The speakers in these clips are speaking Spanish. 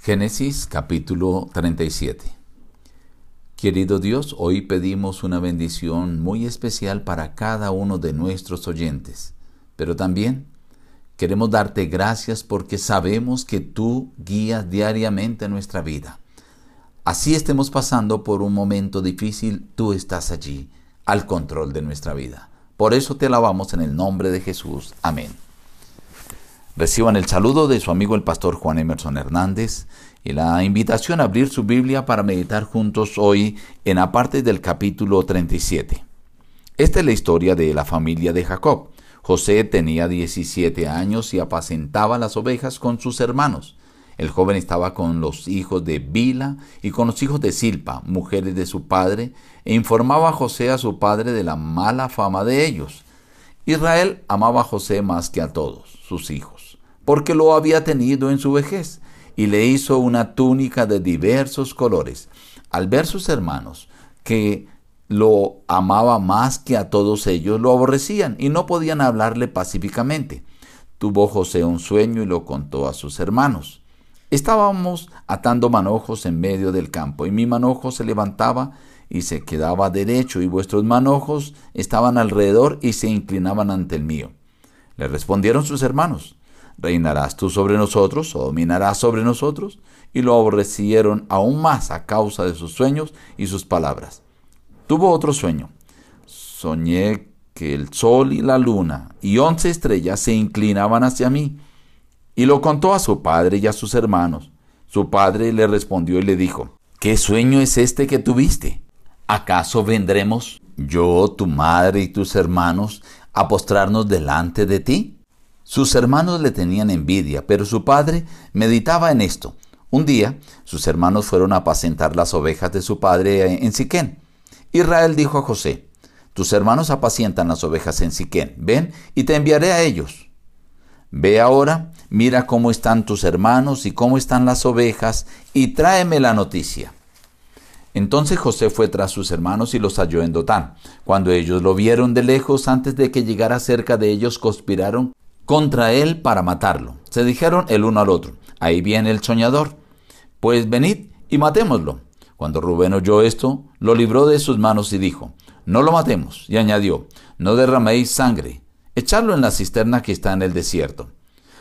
Génesis capítulo 37 Querido Dios, hoy pedimos una bendición muy especial para cada uno de nuestros oyentes, pero también queremos darte gracias porque sabemos que tú guías diariamente nuestra vida. Así estemos pasando por un momento difícil, tú estás allí, al control de nuestra vida. Por eso te alabamos en el nombre de Jesús. Amén. Reciban el saludo de su amigo el pastor Juan Emerson Hernández y la invitación a abrir su Biblia para meditar juntos hoy en la parte del capítulo 37. Esta es la historia de la familia de Jacob. José tenía 17 años y apacentaba las ovejas con sus hermanos. El joven estaba con los hijos de Bila y con los hijos de Silpa, mujeres de su padre, e informaba a José a su padre de la mala fama de ellos. Israel amaba a José más que a todos sus hijos, porque lo había tenido en su vejez, y le hizo una túnica de diversos colores. Al ver sus hermanos que lo amaba más que a todos ellos, lo aborrecían y no podían hablarle pacíficamente. Tuvo José un sueño y lo contó a sus hermanos. Estábamos atando manojos en medio del campo, y mi manojo se levantaba y se quedaba derecho, y vuestros manojos estaban alrededor y se inclinaban ante el mío. Le respondieron sus hermanos, ¿reinarás tú sobre nosotros o dominarás sobre nosotros? Y lo aborrecieron aún más a causa de sus sueños y sus palabras. Tuvo otro sueño. Soñé que el sol y la luna y once estrellas se inclinaban hacia mí. Y lo contó a su padre y a sus hermanos. Su padre le respondió y le dijo, ¿qué sueño es este que tuviste? ¿Acaso vendremos yo, tu madre y tus hermanos a postrarnos delante de ti? Sus hermanos le tenían envidia, pero su padre meditaba en esto. Un día, sus hermanos fueron a apacentar las ovejas de su padre en Siquén. Israel dijo a José, tus hermanos apacientan las ovejas en Siquén, ven y te enviaré a ellos. Ve ahora, mira cómo están tus hermanos y cómo están las ovejas, y tráeme la noticia. Entonces José fue tras sus hermanos y los halló en Dotán. Cuando ellos lo vieron de lejos, antes de que llegara cerca de ellos, conspiraron contra él para matarlo. Se dijeron el uno al otro, ahí viene el soñador, pues venid y matémoslo. Cuando Rubén oyó esto, lo libró de sus manos y dijo, no lo matemos, y añadió, no derraméis sangre, echadlo en la cisterna que está en el desierto.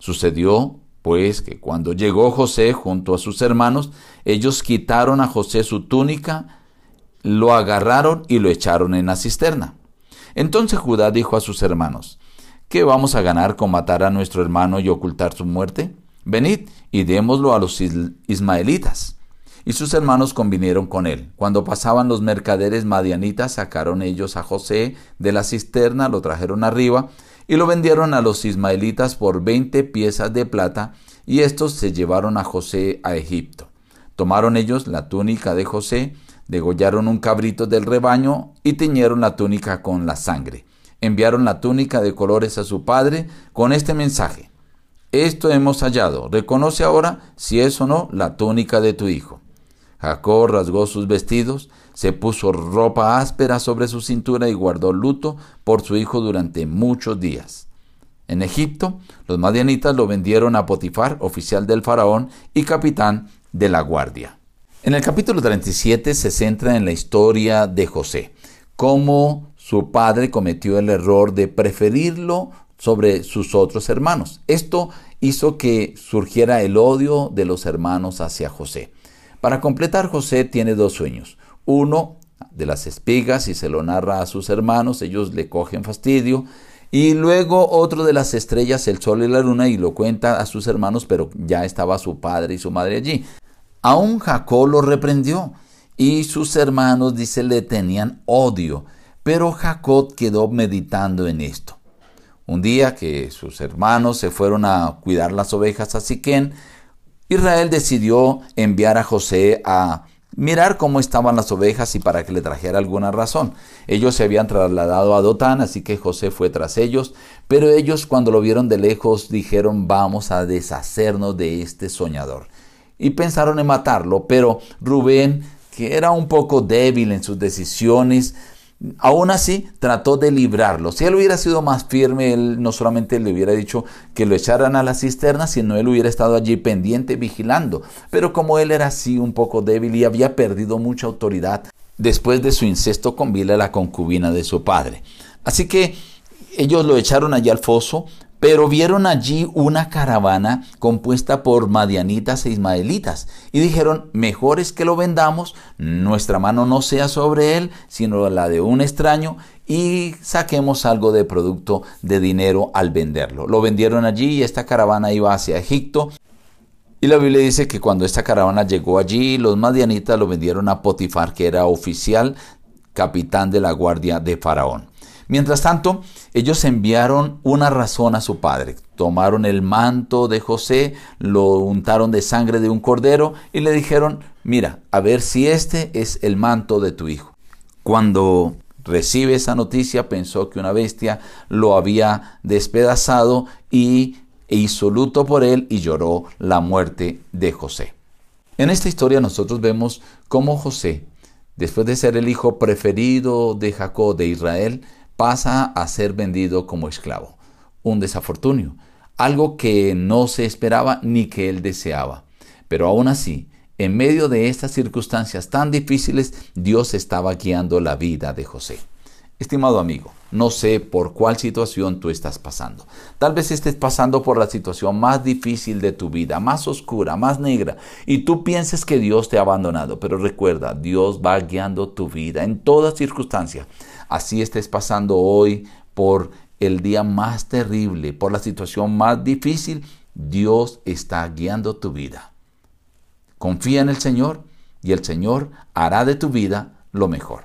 Sucedió pues que cuando llegó José junto a sus hermanos, ellos quitaron a José su túnica, lo agarraron y lo echaron en la cisterna. Entonces Judá dijo a sus hermanos, ¿qué vamos a ganar con matar a nuestro hermano y ocultar su muerte? Venid y démoslo a los ismaelitas. Y sus hermanos convinieron con él. Cuando pasaban los mercaderes madianitas, sacaron ellos a José de la cisterna, lo trajeron arriba, y lo vendieron a los ismaelitas por veinte piezas de plata, y estos se llevaron a José a Egipto. Tomaron ellos la túnica de José, degollaron un cabrito del rebaño y tiñeron la túnica con la sangre. Enviaron la túnica de colores a su padre con este mensaje. Esto hemos hallado. Reconoce ahora si es o no la túnica de tu hijo. Jacob rasgó sus vestidos, se puso ropa áspera sobre su cintura y guardó luto por su hijo durante muchos días. En Egipto, los madianitas lo vendieron a Potifar, oficial del faraón y capitán de la guardia. En el capítulo 37 se centra en la historia de José, cómo su padre cometió el error de preferirlo sobre sus otros hermanos. Esto hizo que surgiera el odio de los hermanos hacia José. Para completar, José tiene dos sueños. Uno de las espigas y se lo narra a sus hermanos, ellos le cogen fastidio. Y luego otro de las estrellas, el sol y la luna, y lo cuenta a sus hermanos, pero ya estaba su padre y su madre allí. Aún Jacob lo reprendió y sus hermanos, dice, le tenían odio. Pero Jacob quedó meditando en esto. Un día que sus hermanos se fueron a cuidar las ovejas a Siquén, Israel decidió enviar a José a mirar cómo estaban las ovejas y para que le trajera alguna razón. Ellos se habían trasladado a Dotán, así que José fue tras ellos, pero ellos cuando lo vieron de lejos dijeron vamos a deshacernos de este soñador. Y pensaron en matarlo, pero Rubén, que era un poco débil en sus decisiones, Aún así, trató de librarlo. Si él hubiera sido más firme, él no solamente le hubiera dicho que lo echaran a la cisterna, sino él hubiera estado allí pendiente, vigilando. Pero como él era así un poco débil y había perdido mucha autoridad después de su incesto con Bila, la concubina de su padre. Así que ellos lo echaron allí al foso, pero vieron allí una caravana compuesta por madianitas e ismaelitas y dijeron, mejor es que lo vendamos, nuestra mano no sea sobre él, sino la de un extraño y saquemos algo de producto de dinero al venderlo. Lo vendieron allí y esta caravana iba hacia Egipto. Y la Biblia dice que cuando esta caravana llegó allí, los madianitas lo vendieron a Potifar, que era oficial capitán de la guardia de Faraón. Mientras tanto, ellos enviaron una razón a su padre. Tomaron el manto de José, lo untaron de sangre de un cordero y le dijeron, mira, a ver si este es el manto de tu hijo. Cuando recibe esa noticia, pensó que una bestia lo había despedazado y hizo luto por él y lloró la muerte de José. En esta historia nosotros vemos cómo José, después de ser el hijo preferido de Jacob de Israel, pasa a ser vendido como esclavo. Un desafortunio, algo que no se esperaba ni que él deseaba. Pero aún así, en medio de estas circunstancias tan difíciles, Dios estaba guiando la vida de José. Estimado amigo, no sé por cuál situación tú estás pasando. Tal vez estés pasando por la situación más difícil de tu vida, más oscura, más negra, y tú pienses que Dios te ha abandonado. Pero recuerda, Dios va guiando tu vida en todas circunstancias así estés pasando hoy por el día más terrible, por la situación más difícil, Dios está guiando tu vida. Confía en el Señor y el Señor hará de tu vida lo mejor.